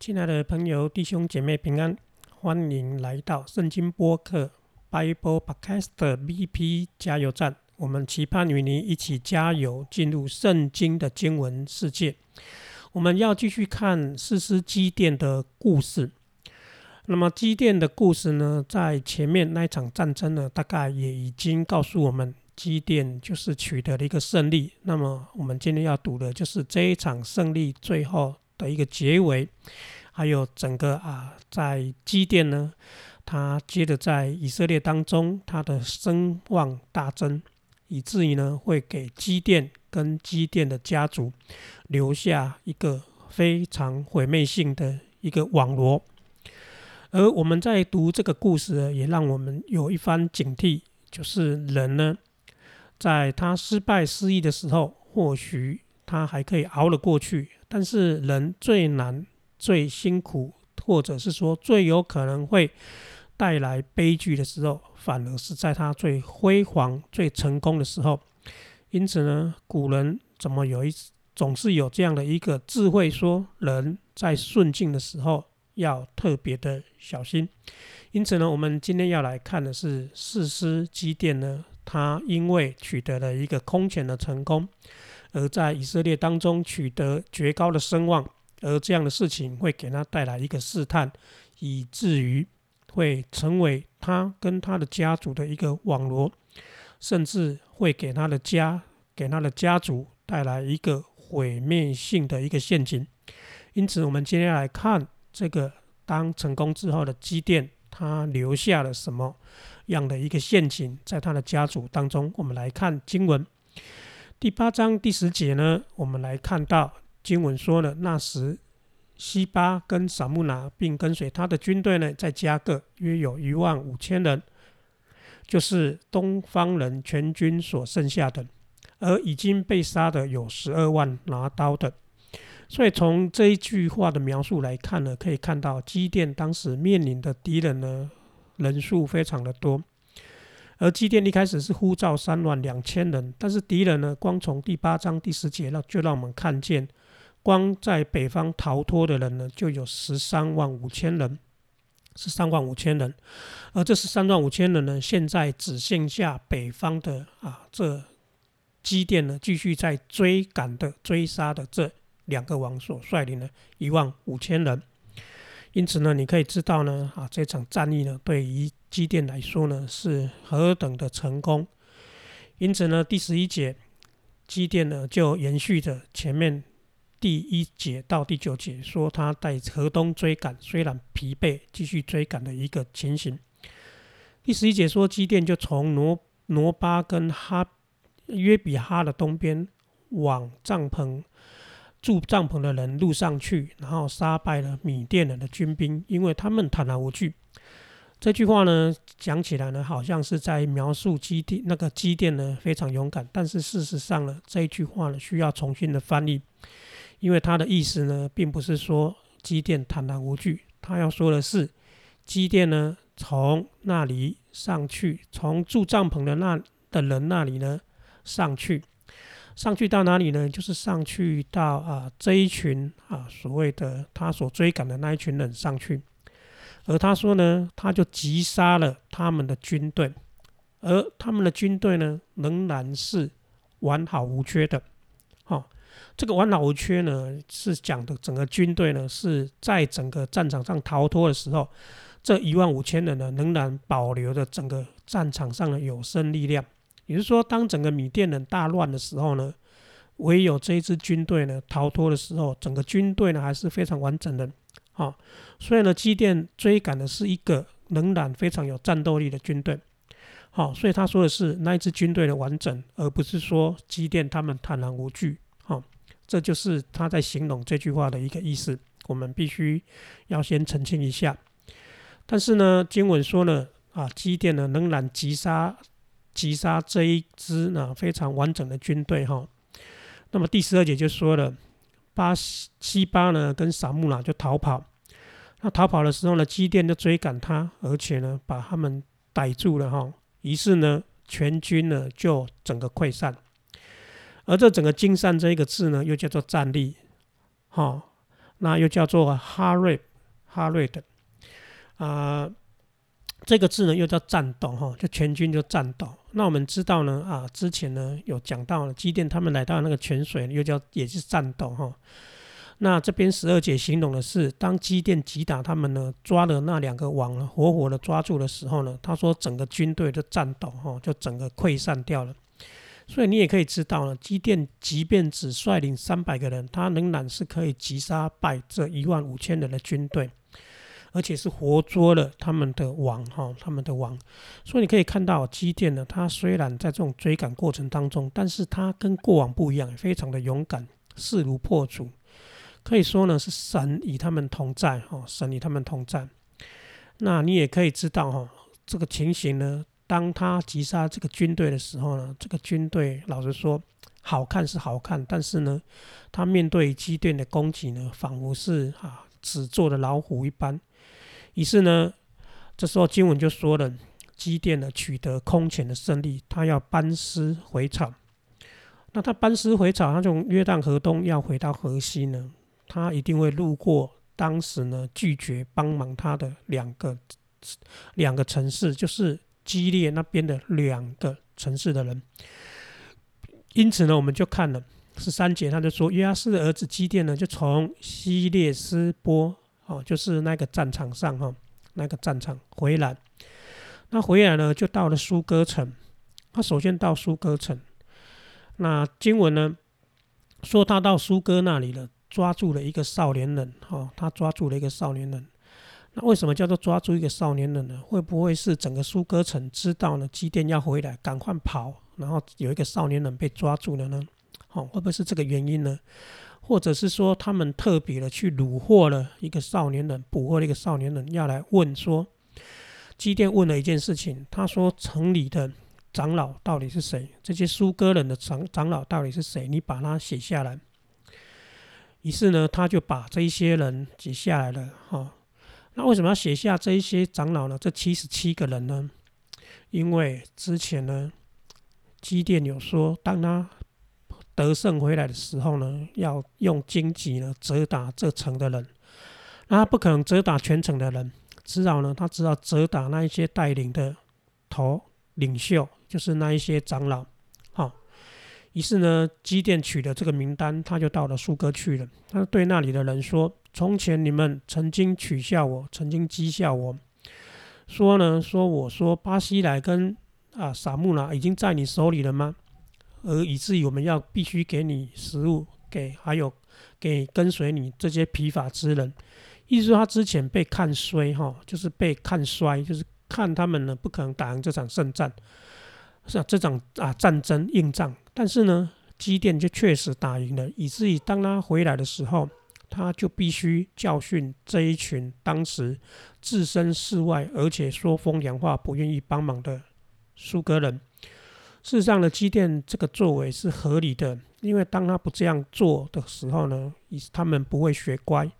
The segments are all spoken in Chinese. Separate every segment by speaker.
Speaker 1: 亲爱的朋友、弟兄姐妹平安，欢迎来到圣经播客 Bible Podcast BP 加油站。我们期盼与您一起加油，进入圣经的经文世界。我们要继续看四师基甸的故事。那么基甸的故事呢，在前面那一场战争呢，大概也已经告诉我们，基甸就是取得了一个胜利。那么我们今天要读的就是这一场胜利最后。的一个结尾，还有整个啊，在基甸呢，他接着在以色列当中，他的声望大增，以至于呢，会给基甸跟基甸的家族留下一个非常毁灭性的一个网罗。而我们在读这个故事，也让我们有一番警惕，就是人呢，在他失败失意的时候，或许他还可以熬了过去。但是人最难、最辛苦，或者是说最有可能会带来悲剧的时候，反而是在他最辉煌、最成功的时候。因此呢，古人怎么有一总是有这样的一个智慧，说人在顺境的时候要特别的小心。因此呢，我们今天要来看的是四师基甸呢，他因为取得了一个空前的成功。而在以色列当中取得绝高的声望，而这样的事情会给他带来一个试探，以至于会成为他跟他的家族的一个网罗，甚至会给他的家、给他的家族带来一个毁灭性的一个陷阱。因此，我们今天来看这个当成功之后的积淀，他留下了什么样的一个陷阱在他的家族当中？我们来看经文。第八章第十节呢，我们来看到经文说了，那时西巴跟撒木拿并跟随他的军队呢，在加个约有一万五千人，就是东方人全军所剩下的，而已经被杀的有十二万拿刀的。所以从这一句话的描述来看呢，可以看到基甸当时面临的敌人呢，人数非常的多。而基甸一开始是呼召三万两千人，但是敌人呢，光从第八章第十节让就让我们看见，光在北方逃脱的人呢，就有十三万五千人，十三万五千人。而这十三万五千人呢，现在只剩下北方的啊，这基甸呢，继续在追赶的追杀的这两个王所率领的一万五千人。因此呢，你可以知道呢，啊，这场战役呢，对于基甸来说呢，是何等的成功。因此呢，第十一节，基甸呢就延续着前面第一节到第九节，说他在河东追赶，虽然疲惫，继续追赶的一个情形。第十一节说，基甸就从挪挪巴跟哈约比哈的东边往帐篷。住帐篷的人路上去，然后杀败了米甸人的军兵，因为他们坦然无惧。这句话呢，讲起来呢，好像是在描述基地那个基甸呢非常勇敢，但是事实上呢，这一句话呢需要重新的翻译，因为他的意思呢，并不是说基甸坦然无惧，他要说的是基甸呢从那里上去，从住帐篷的那的人那里呢上去。上去到哪里呢？就是上去到啊这一群啊所谓的他所追赶的那一群人上去，而他说呢，他就击杀了他们的军队，而他们的军队呢仍然是完好无缺的。好，这个完好无缺呢是讲的整个军队呢是在整个战场上逃脱的时候，这一万五千人呢仍然保留着整个战场上的有生力量。也就是说，当整个米甸人大乱的时候呢，唯有这一支军队呢逃脱的时候，整个军队呢还是非常完整的。好，所以呢，基甸追赶的是一个仍然非常有战斗力的军队。好，所以他说的是那一支军队的完整，而不是说基甸他们坦然无惧。好，这就是他在形容这句话的一个意思。我们必须要先澄清一下。但是呢，经文说呢，啊，基甸呢仍然击杀。击杀这一支呢非常完整的军队哈，那么第十二节就说了，巴西巴呢跟萨木拉就逃跑，那逃跑的时候呢，基甸就追赶他，而且呢把他们逮住了哈，于是呢全军呢就整个溃散，而这整个惊散这一个字呢又叫做战力，哈，那又叫做哈瑞哈瑞的啊，这个字呢又叫战斗哈，就全军就战斗。那我们知道呢啊，之前呢有讲到了基甸他们来到那个泉水，又叫也是战斗哈。那这边十二节形容的是，当基甸击打他们呢，抓了那两个网，活活的抓住的时候呢，他说整个军队的战斗哈，就整个溃散掉了。所以你也可以知道呢，基甸即便只率领三百个人，他仍然是可以击杀败这一万五千人的军队，而且是活捉了他们的王哈，他们的王。所以你可以看到基甸呢，他虽然在这种追赶过程当中，但是他跟过往不一样，非常的勇敢，势如破竹。可以说呢，是神与他们同在哈，神与他们同在。那你也可以知道哈，这个情形呢，当他击杀这个军队的时候呢，这个军队老实说，好看是好看，但是呢，他面对基甸的攻击呢，仿佛是啊纸做的老虎一般。于是呢，这时候经文就说了，基甸呢取得空前的胜利，他要班师回朝。那他班师回朝，他从约旦河东要回到河西呢？他一定会路过当时呢拒绝帮忙他的两个两个城市，就是基列那边的两个城市的人。因此呢，我们就看了十三节，他就说约阿斯的儿子基甸呢，就从西列斯波哦，就是那个战场上哈，那个战场回来。那回来呢，就到了苏哥城。他首先到苏哥城，那经文呢说他到苏哥那里了。抓住了一个少年人，哈，他抓住了一个少年人。那为什么叫做抓住一个少年人呢？会不会是整个苏哥城知道呢？机电要回来，赶快跑，然后有一个少年人被抓住了呢？哦，会不会是这个原因呢？或者是说他们特别的去虏获了一个少年人，捕获了一个少年人，要来问说，机电问了一件事情，他说城里的长老到底是谁？这些苏哥人的长长老到底是谁？你把它写下来。于是呢，他就把这一些人写下来了，哈。那为什么要写下这一些长老呢？这七十七个人呢？因为之前呢，基甸有说，当他得胜回来的时候呢，要用荆棘呢折打这城的人。那他不可能折打全城的人，至少呢，他知道折打那一些带领的头领袖，就是那一些长老。好于是呢，基甸取了这个名单，他就到了苏哥去了。他对那里的人说：“从前你们曾经取笑我，曾经讥笑我，说呢，说我说巴西来跟啊撒木拉已经在你手里了吗？而以至于我们要必须给你食物，给还有给跟随你这些疲乏之人。意思说他之前被看衰哈，就是被看衰，就是看他们呢不可能打赢这场胜战，是啊，这场啊战争硬仗。”但是呢，基甸就确实打赢了，以至于当他回来的时候，他就必须教训这一群当时置身事外，而且说风凉话、不愿意帮忙的苏格人。事实上呢，基甸这个作为是合理的，因为当他不这样做的时候呢，以他们不会学乖，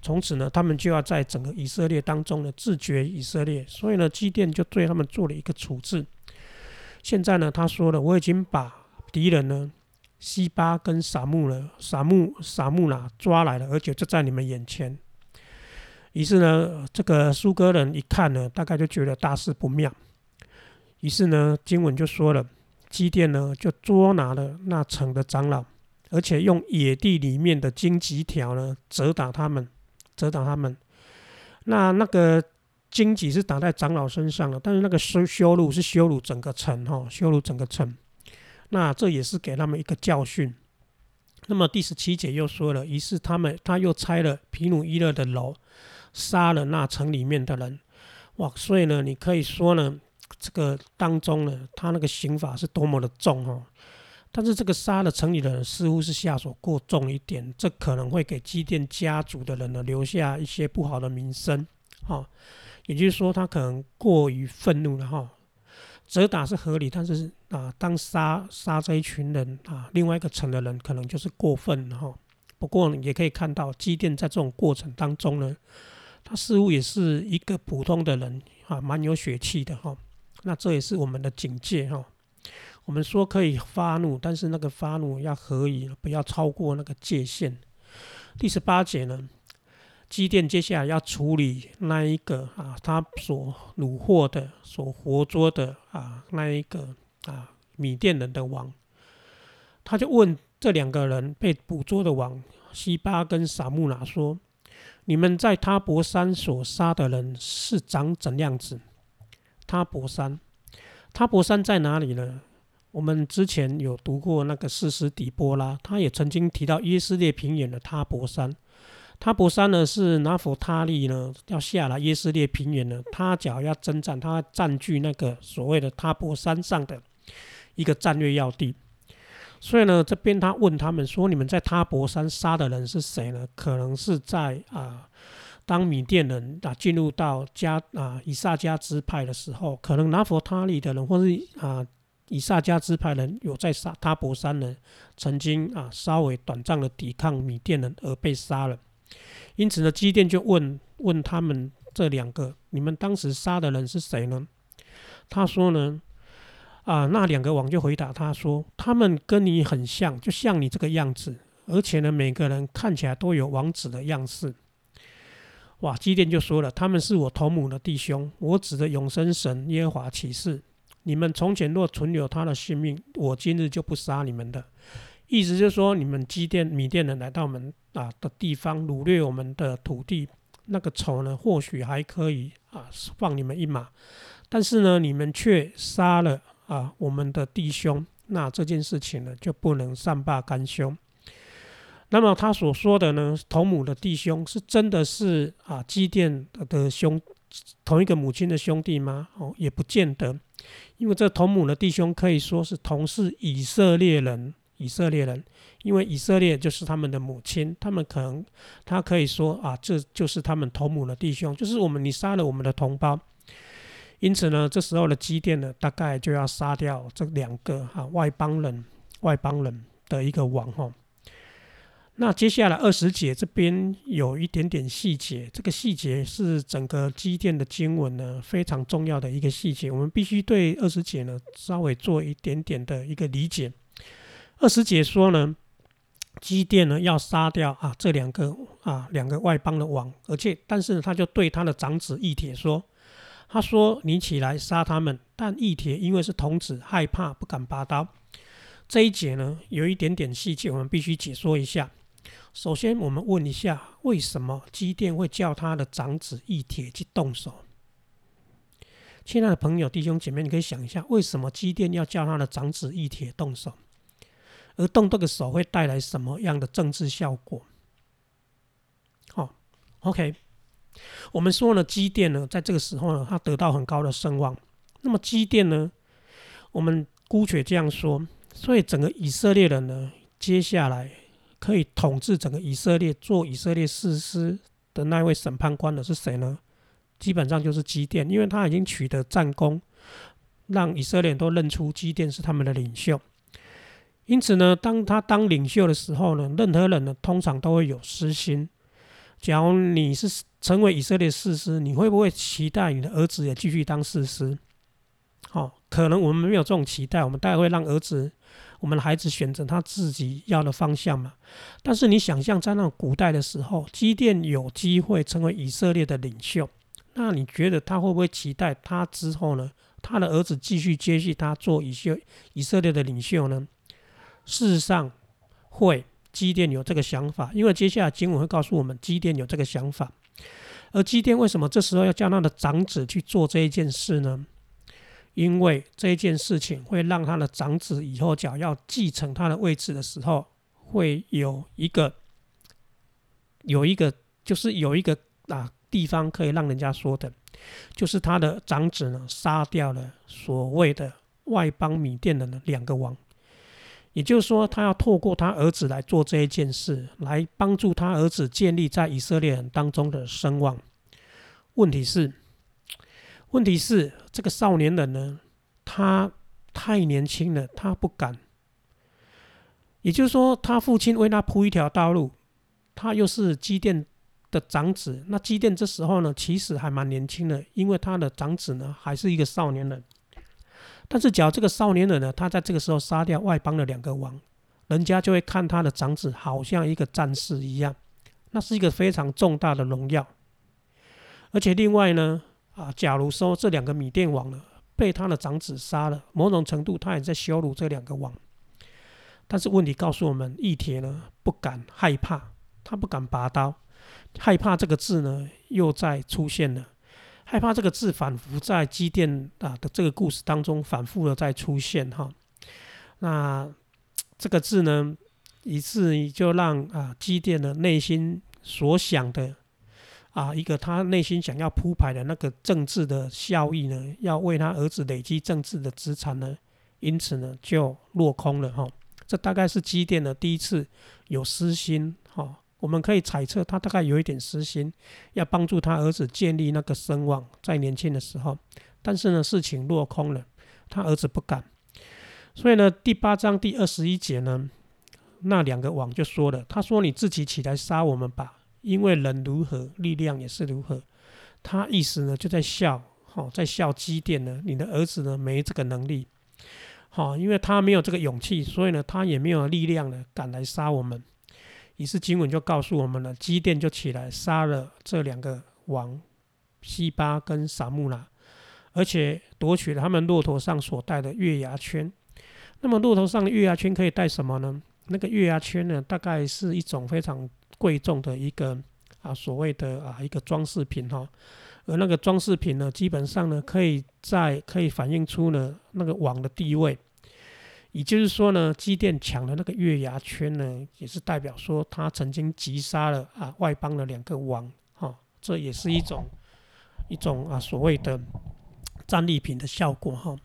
Speaker 1: 从此呢，他们就要在整个以色列当中呢自绝以色列。所以呢，基甸就对他们做了一个处置。现在呢，他说了，我已经把敌人呢，西巴跟撒木了，撒木撒木拿抓来了，而且就在你们眼前。于是呢，这个苏格人一看呢，大概就觉得大事不妙。于是呢，经文就说了，基甸呢就捉拿了那城的长老，而且用野地里面的荆棘条呢责打他们，责打他们。那那个荆棘是打在长老身上的，但是那个羞羞辱是羞辱整个城哈，羞辱整个城。那这也是给他们一个教训。那么第十七节又说了，于是他们他又拆了皮努伊勒的楼，杀了那城里面的人。哇！所以呢，你可以说呢，这个当中呢，他那个刑法是多么的重哦。但是这个杀了城里的人，似乎是下手过重一点，这可能会给基甸家族的人呢留下一些不好的名声。哈，也就是说，他可能过于愤怒了哈。责打是合理，但是啊，当杀杀这一群人啊，另外一个城的人可能就是过分了哈。不过也可以看到，基甸在这种过程当中呢，他似乎也是一个普通的人啊，蛮有血气的哈。那这也是我们的警戒哈。我们说可以发怒，但是那个发怒要合理，不要超过那个界限。第十八节呢，基甸接下来要处理那一个啊，他所虏获的、所活捉的啊，那一个啊，米甸人的王，他就问这两个人被捕捉的王西巴跟撒木拿说：“你们在他伯山所杀的人是长怎样子？”他博山，他博山在哪里呢？我们之前有读过那个士师底波拉，他也曾经提到耶斯列平原的他博山。他博山呢是拿佛他利呢要下来耶斯列平原呢，他脚要征战，他占据那个所谓的他博山上的一个战略要地。所以呢，这边他问他们说：“你们在他博山杀的人是谁呢？”可能是在啊，当米甸人啊进入到加啊以撒加支派的时候，可能拿佛他利的人，或是啊。以萨迦支派人有在沙他伯山人，曾经啊稍微短暂的抵抗米甸人而被杀了。因此呢，基甸就问问他们这两个：你们当时杀的人是谁呢？他说呢，啊那两个王就回答他说：他们跟你很像，就像你这个样子，而且呢每个人看起来都有王子的样式。哇！基甸就说了：他们是我同母的弟兄，我指的永生神耶和华起誓。你们从前若存留他的性命，我今日就不杀你们的。意思就是说，你们基甸、米甸人来到我们啊的地方，掳掠我们的土地，那个仇呢，或许还可以啊放你们一马。但是呢，你们却杀了啊我们的弟兄，那这件事情呢，就不能善罢甘休。那么他所说的呢，同母的弟兄，是真的是啊基甸的兄，同一个母亲的兄弟吗？哦，也不见得。因为这同母的弟兄可以说是同是以色列人，以色列人，因为以色列就是他们的母亲，他们可能他可以说啊，这就是他们同母的弟兄，就是我们你杀了我们的同胞，因此呢，这时候的基甸呢，大概就要杀掉这两个哈外邦人，外邦人的一个王哈。那接下来二十节这边有一点点细节，这个细节是整个基甸的经文呢非常重要的一个细节，我们必须对二十节呢稍微做一点点的一个理解。二十节说呢，基甸呢要杀掉啊这两个啊两个外邦的王，而且但是呢他就对他的长子义铁说，他说你起来杀他们，但义铁因为是童子，害怕不敢拔刀。这一节呢有一点点细节，我们必须解说一下。首先，我们问一下，为什么基甸会叫他的长子义铁去动手？亲爱的朋友、弟兄姐妹，你可以想一下，为什么基甸要叫他的长子义铁动手？而动这个手会带来什么样的政治效果？好，OK，我们说呢，基甸呢，在这个时候呢，他得到很高的声望。那么基甸呢，我们姑且这样说，所以整个以色列人呢，接下来。可以统治整个以色列、做以色列士师的那位审判官的是谁呢？基本上就是基甸，因为他已经取得战功，让以色列都认出基甸是他们的领袖。因此呢，当他当领袖的时候呢，任何人呢通常都会有私心。假如你是成为以色列士师，你会不会期待你的儿子也继续当士师？好，可能我们没有这种期待，我们大概会让儿子。我们的孩子选择他自己要的方向嘛？但是你想象在那古代的时候，基甸有机会成为以色列的领袖，那你觉得他会不会期待他之后呢？他的儿子继续接续他做以色以色列的领袖呢？事实上，会基甸有这个想法，因为接下来经文会告诉我们，基甸有这个想法。而基甸为什么这时候要叫他的长子去做这一件事呢？因为这件事情会让他的长子以后讲要继承他的位置的时候，会有一个有一个就是有一个啊地方可以让人家说的，就是他的长子呢杀掉了所谓的外邦米甸人的两个王，也就是说他要透过他儿子来做这一件事，来帮助他儿子建立在以色列人当中的声望。问题是。问题是这个少年人呢，他太年轻了，他不敢。也就是说，他父亲为他铺一条道路，他又是机电的长子。那机电这时候呢，其实还蛮年轻的，因为他的长子呢还是一个少年人。但是，假如这个少年人呢，他在这个时候杀掉外邦的两个王，人家就会看他的长子好像一个战士一样，那是一个非常重大的荣耀。而且另外呢，啊，假如说这两个米甸王呢被他的长子杀了，某种程度他也在羞辱这两个王。但是问题告诉我们，义铁呢不敢害怕，他不敢拔刀。害怕这个字呢又在出现了，害怕这个字反复在机电啊的这个故事当中反复的在出现哈。那这个字呢，以至于就让啊机电的内心所想的。啊，一个他内心想要铺排的那个政治的效益呢，要为他儿子累积政治的资产呢，因此呢就落空了哈。这大概是基甸的第一次有私心哈。我们可以猜测他大概有一点私心，要帮助他儿子建立那个声望，在年轻的时候。但是呢，事情落空了，他儿子不敢。所以呢，第八章第二十一节呢，那两个王就说了，他说：“你自己起来杀我们吧。”因为人如何，力量也是如何。他意思呢，就在笑，好，在笑基甸呢。你的儿子呢，没这个能力，好，因为他没有这个勇气，所以呢，他也没有力量呢，敢来杀我们。于是经文就告诉我们了，基甸就起来杀了这两个王，西巴跟撒木拉，而且夺取了他们骆驼上所带的月牙圈。那么骆驼上的月牙圈可以带什么呢？那个月牙圈呢，大概是一种非常。贵重的一个啊，所谓的啊一个装饰品哈，而那个装饰品呢，基本上呢，可以在可以反映出呢那个王的地位，也就是说呢，基甸抢的那个月牙圈呢，也是代表说他曾经击杀了啊外邦的两个王哈，这也是一种一种啊所谓的战利品的效果哈，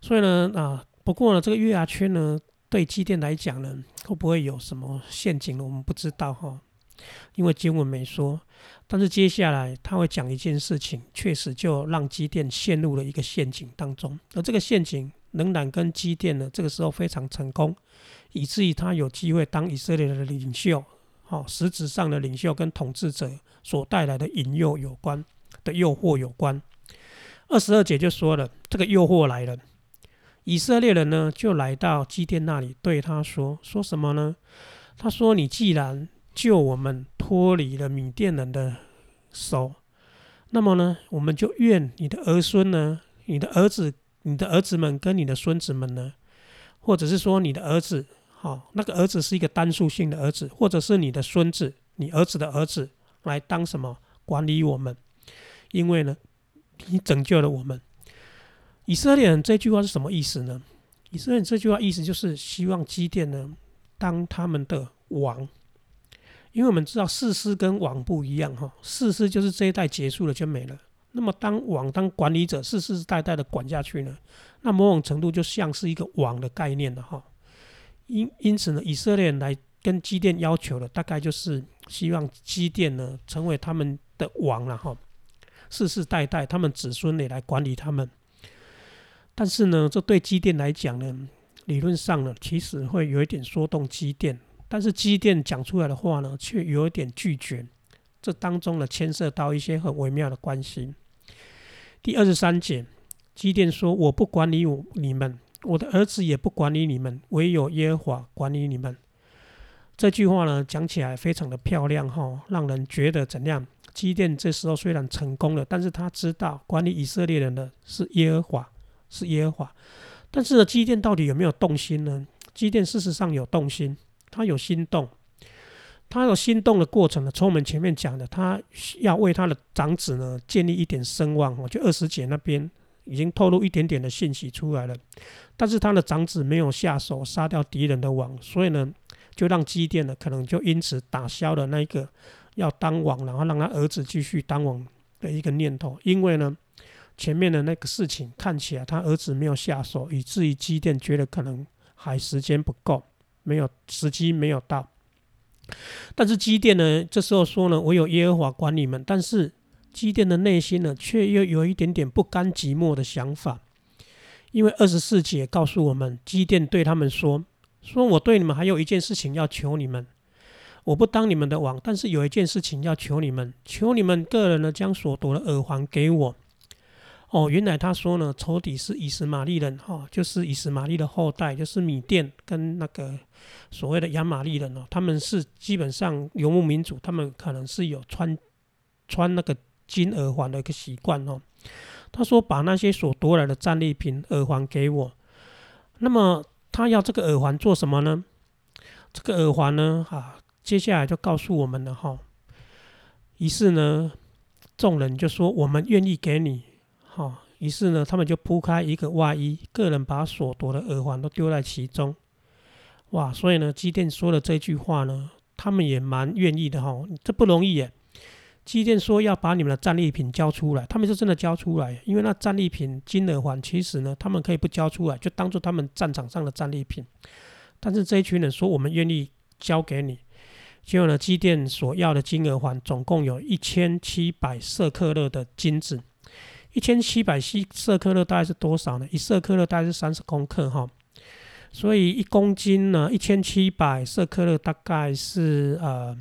Speaker 1: 所以呢啊，不过呢这个月牙圈呢。对基甸来讲呢，会不会有什么陷阱呢？我们不知道哈，因为经文没说。但是接下来他会讲一件事情，确实就让基甸陷入了一个陷阱当中。而这个陷阱仍然跟基甸呢，这个时候非常成功，以至于他有机会当以色列的领袖，哈，实质上的领袖跟统治者所带来的引诱有关的诱惑有关。二十二节就说了，这个诱惑来了。以色列人呢，就来到基甸那里，对他说：“说什么呢？他说：‘你既然救我们脱离了米甸人的手，那么呢，我们就愿你的儿孙呢，你的儿子、你的儿子们跟你的孙子们呢，或者是说你的儿子，好，那个儿子是一个单数性的儿子，或者是你的孙子，你儿子的儿子来当什么管理我们？因为呢，你拯救了我们。”以色列人这句话是什么意思呢？以色列人这句话意思就是希望基甸呢当他们的王，因为我们知道世师跟王不一样哈，世师就是这一代结束了就没了，那么当王当管理者世世代代的管下去呢，那某种程度就像是一个王的概念了哈。因因此呢，以色列人来跟基甸要求的大概就是希望基甸呢成为他们的王了哈，世世代代他们子孙也来管理他们。但是呢，这对机电来讲呢，理论上呢，其实会有一点说动机电，但是机电讲出来的话呢，却有一点拒绝。这当中呢，牵涉到一些很微妙的关系。第二十三节，机电说：“我不管理我你们，我的儿子也不管理你们，唯有耶和华管理你们。”这句话呢，讲起来非常的漂亮哈，让人觉得怎样？基甸这时候虽然成功了，但是他知道管理以色列人的是耶和华。是耶和华，但是呢，基甸到底有没有动心呢？基甸事实上有动心，他有心动，他有心动的过程呢。从我们前面讲的，他要为他的长子呢建立一点声望，我就二十节那边已经透露一点点的信息出来了。但是他的长子没有下手杀掉敌人的王，所以呢，就让基甸呢可能就因此打消了那一个要当王，然后让他儿子继续当王的一个念头，因为呢。前面的那个事情看起来他儿子没有下手，以至于基甸觉得可能还时间不够，没有时机没有到。但是基甸呢，这时候说呢，我有耶和华管你们。但是基甸的内心呢，却又有一点点不甘寂寞的想法，因为二十四节告诉我们，基甸对他们说：“说我对你们还有一件事情要求你们，我不当你们的王，但是有一件事情要求你们，求你们个人呢，将所夺的耳环给我。”哦，原来他说呢，仇敌是以实玛利人哈，就是以实玛利的后代，就是米甸跟那个所谓的亚玛利人哦，他们是基本上游牧民族，他们可能是有穿穿那个金耳环的一个习惯哦。他说把那些所夺来的战利品耳环给我，那么他要这个耳环做什么呢？这个耳环呢，啊，接下来就告诉我们了哈。于是呢，众人就说我们愿意给你。哦，于是呢，他们就铺开一个外衣，个人把所夺的耳环都丢在其中。哇，所以呢，基甸说了这句话呢，他们也蛮愿意的哈。这不容易耶。基甸说要把你们的战利品交出来，他们是真的交出来。因为那战利品金耳环，其实呢，他们可以不交出来，就当做他们战场上的战利品。但是这一群人说，我们愿意交给你。结果呢，基甸所要的金耳环总共有一千七百舍克勒的金子。一千七百西色克勒大概是多少呢？一色克勒大概是三十公克哈，所以一公斤呢，一千七百色克勒大概是呃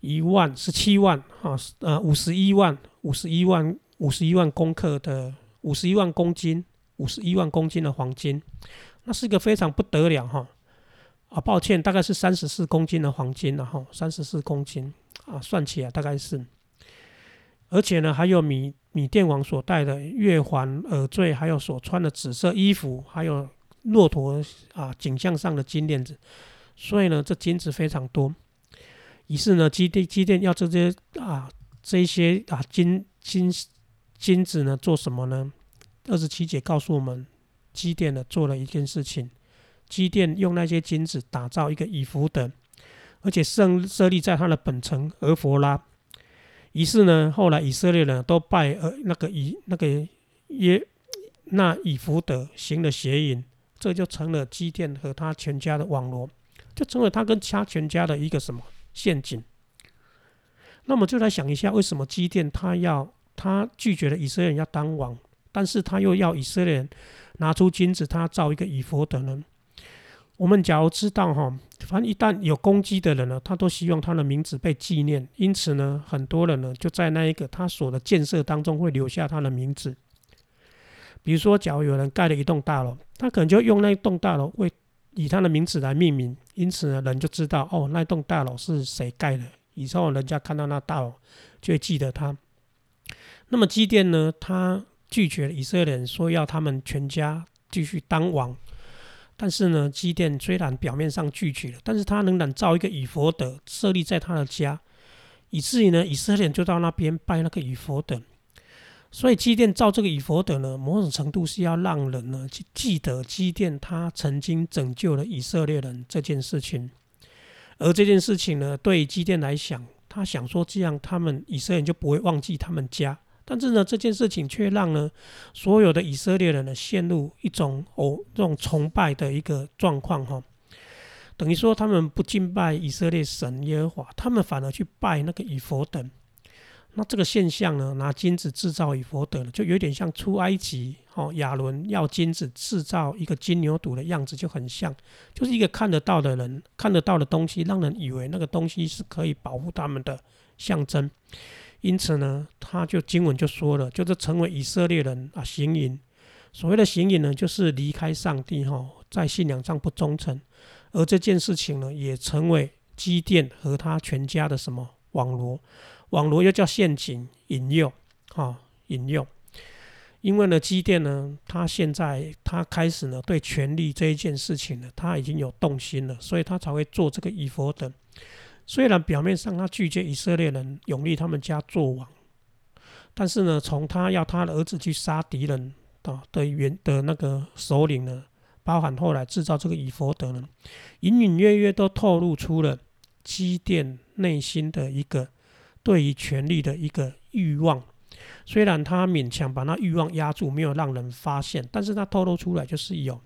Speaker 1: 一万十七万哈，呃五十一万五十一万五十一万公克的五十一万公斤五十一万公斤的黄金，那是一个非常不得了哈啊，抱歉，大概是三十四公斤的黄金了哈，三十四公斤啊，算起来大概是。而且呢，还有米米甸王所戴的月环、耳坠，还有所穿的紫色衣服，还有骆驼啊颈项上的金链子，所以呢，这金子非常多。于是呢，基地基甸要这些啊这些啊金金金子呢做什么呢？二十七节告诉我们，基甸呢做了一件事情，基甸用那些金子打造一个以弗德，而且设设立在他的本城俄佛拉。于是呢，后来以色列人都拜呃那个以那个耶那以福德行了邪淫，这就成了基甸和他全家的网络，就成为他跟他全家的一个什么陷阱。那么就来想一下，为什么基甸他要他拒绝了以色列人要当王，但是他又要以色列人拿出金子，他造一个以佛德呢？我们假如知道哈，反正一旦有攻击的人呢，他都希望他的名字被纪念，因此呢，很多人呢就在那一个他所的建设当中会留下他的名字。比如说，假如有人盖了一栋大楼，他可能就用那一栋大楼为以他的名字来命名，因此呢，人就知道哦，那栋大楼是谁盖的。以后人家看到那大楼就会记得他。那么基甸呢，他拒绝了以色列人说要他们全家继续当王。但是呢，基甸虽然表面上拒绝了，但是他仍然造一个以佛德设立在他的家，以至于呢，以色列人就到那边拜那个以佛德。所以基甸造这个以佛德呢，某种程度是要让人呢去记得基甸他曾经拯救了以色列人这件事情。而这件事情呢，对基甸来讲，他想说这样他们以色列人就不会忘记他们家。但是呢，这件事情却让呢所有的以色列人呢陷入一种哦这种崇拜的一个状况哈，等于说他们不敬拜以色列神耶和华，他们反而去拜那个以佛等。那这个现象呢，拿金子制造以佛等，就有点像出埃及哦亚伦要金子制造一个金牛犊的样子，就很像，就是一个看得到的人看得到的东西，让人以为那个东西是可以保护他们的象征。因此呢，他就经文就说了，就是成为以色列人啊行淫。所谓的行淫呢，就是离开上帝哈，在信仰上不忠诚。而这件事情呢，也成为基甸和他全家的什么网罗？网罗又叫陷阱引诱哈，引诱。因为呢，基甸呢，他现在他开始呢，对权力这一件事情呢，他已经有动心了，所以他才会做这个以佛等。虽然表面上他拒绝以色列人永立他们家做王，但是呢，从他要他的儿子去杀敌人的的原的那个首领呢，包含后来制造这个以佛德呢，隐隐约约都透露出了积淀内心的一个对于权力的一个欲望。虽然他勉强把那欲望压住，没有让人发现，但是他透露出来就是有。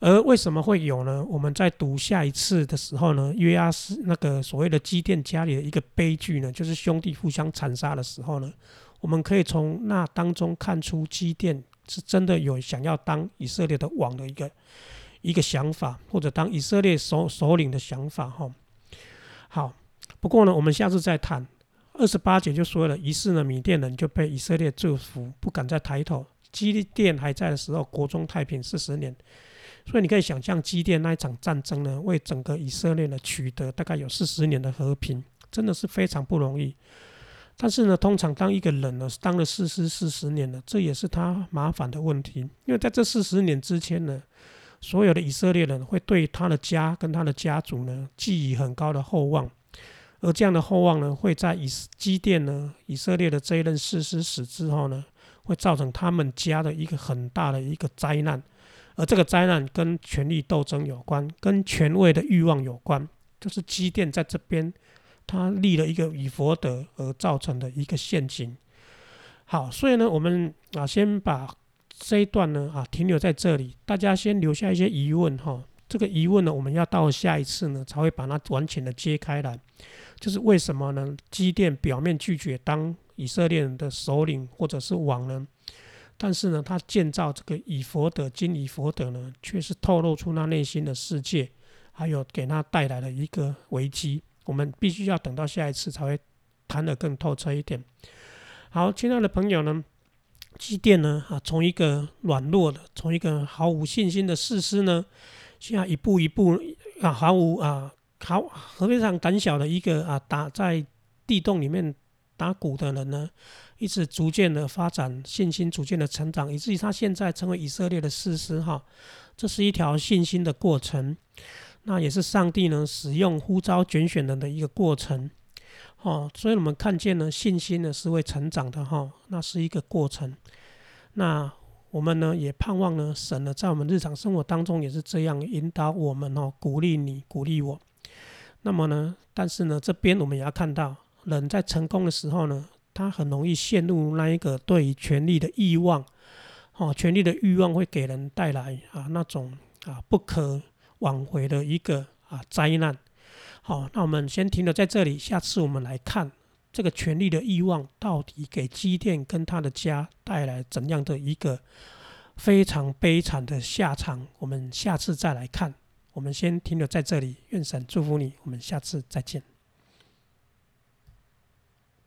Speaker 1: 而为什么会有呢？我们在读下一次的时候呢，约阿斯那个所谓的基甸家里的一个悲剧呢，就是兄弟互相残杀的时候呢，我们可以从那当中看出基甸是真的有想要当以色列的王的一个一个想法，或者当以色列首首领的想法哈。好，不过呢，我们下次再谈二十八节就说了，于是呢，米甸人就被以色列祝福，不敢再抬头。基甸还在的时候，国中太平四十年。所以你可以想象，基甸那一场战争呢，为整个以色列呢取得大概有四十年的和平，真的是非常不容易。但是呢，通常当一个人呢当了士师四十年了，这也是他麻烦的问题，因为在这四十年之前呢，所有的以色列人会对他的家跟他的家族呢寄予很高的厚望。而这样的厚望呢，会在以基甸呢，以色列的这一任士师死之后呢，会造成他们家的一个很大的一个灾难。而这个灾难跟权力斗争有关，跟权位的欲望有关，就是基甸在这边他立了一个以佛德而造成的一个陷阱。好，所以呢，我们啊先把这一段呢啊停留在这里，大家先留下一些疑问哈。这个疑问呢，我们要到下一次呢才会把它完全的揭开来。就是为什么呢？基甸表面拒绝当以色列人的首领或者是王呢？但是呢，他建造这个以佛德、金以佛德呢，却是透露出他内心的世界，还有给他带来了一个危机。我们必须要等到下一次才会谈得更透彻一点。好，亲爱的朋友呢，基电呢啊，从一个软弱的、从一个毫无信心的士师呢，现在一步一步啊，毫无啊。好，非常胆小的一个啊，打在地洞里面打鼓的人呢，一直逐渐的发展信心，逐渐的成长，以至于他现在成为以色列的士师哈。这是一条信心的过程，那也是上帝呢使用呼召拣选人的一个过程。哦，所以我们看见呢，信心呢是会成长的哈，那是一个过程。那我们呢也盼望呢，神呢在我们日常生活当中也是这样引导我们哦，鼓励你，鼓励我。那么呢？但是呢，这边我们也要看到，人在成功的时候呢，他很容易陷入那一个对于权力的欲望，哦，权力的欲望会给人带来啊那种啊不可挽回的一个啊灾难。好，那我们先停留在这里，下次我们来看这个权力的欲望到底给基甸跟他的家带来怎样的一个非常悲惨的下场。我们下次再来看。我们先停留在这里，愿神祝福你，我们下次再见。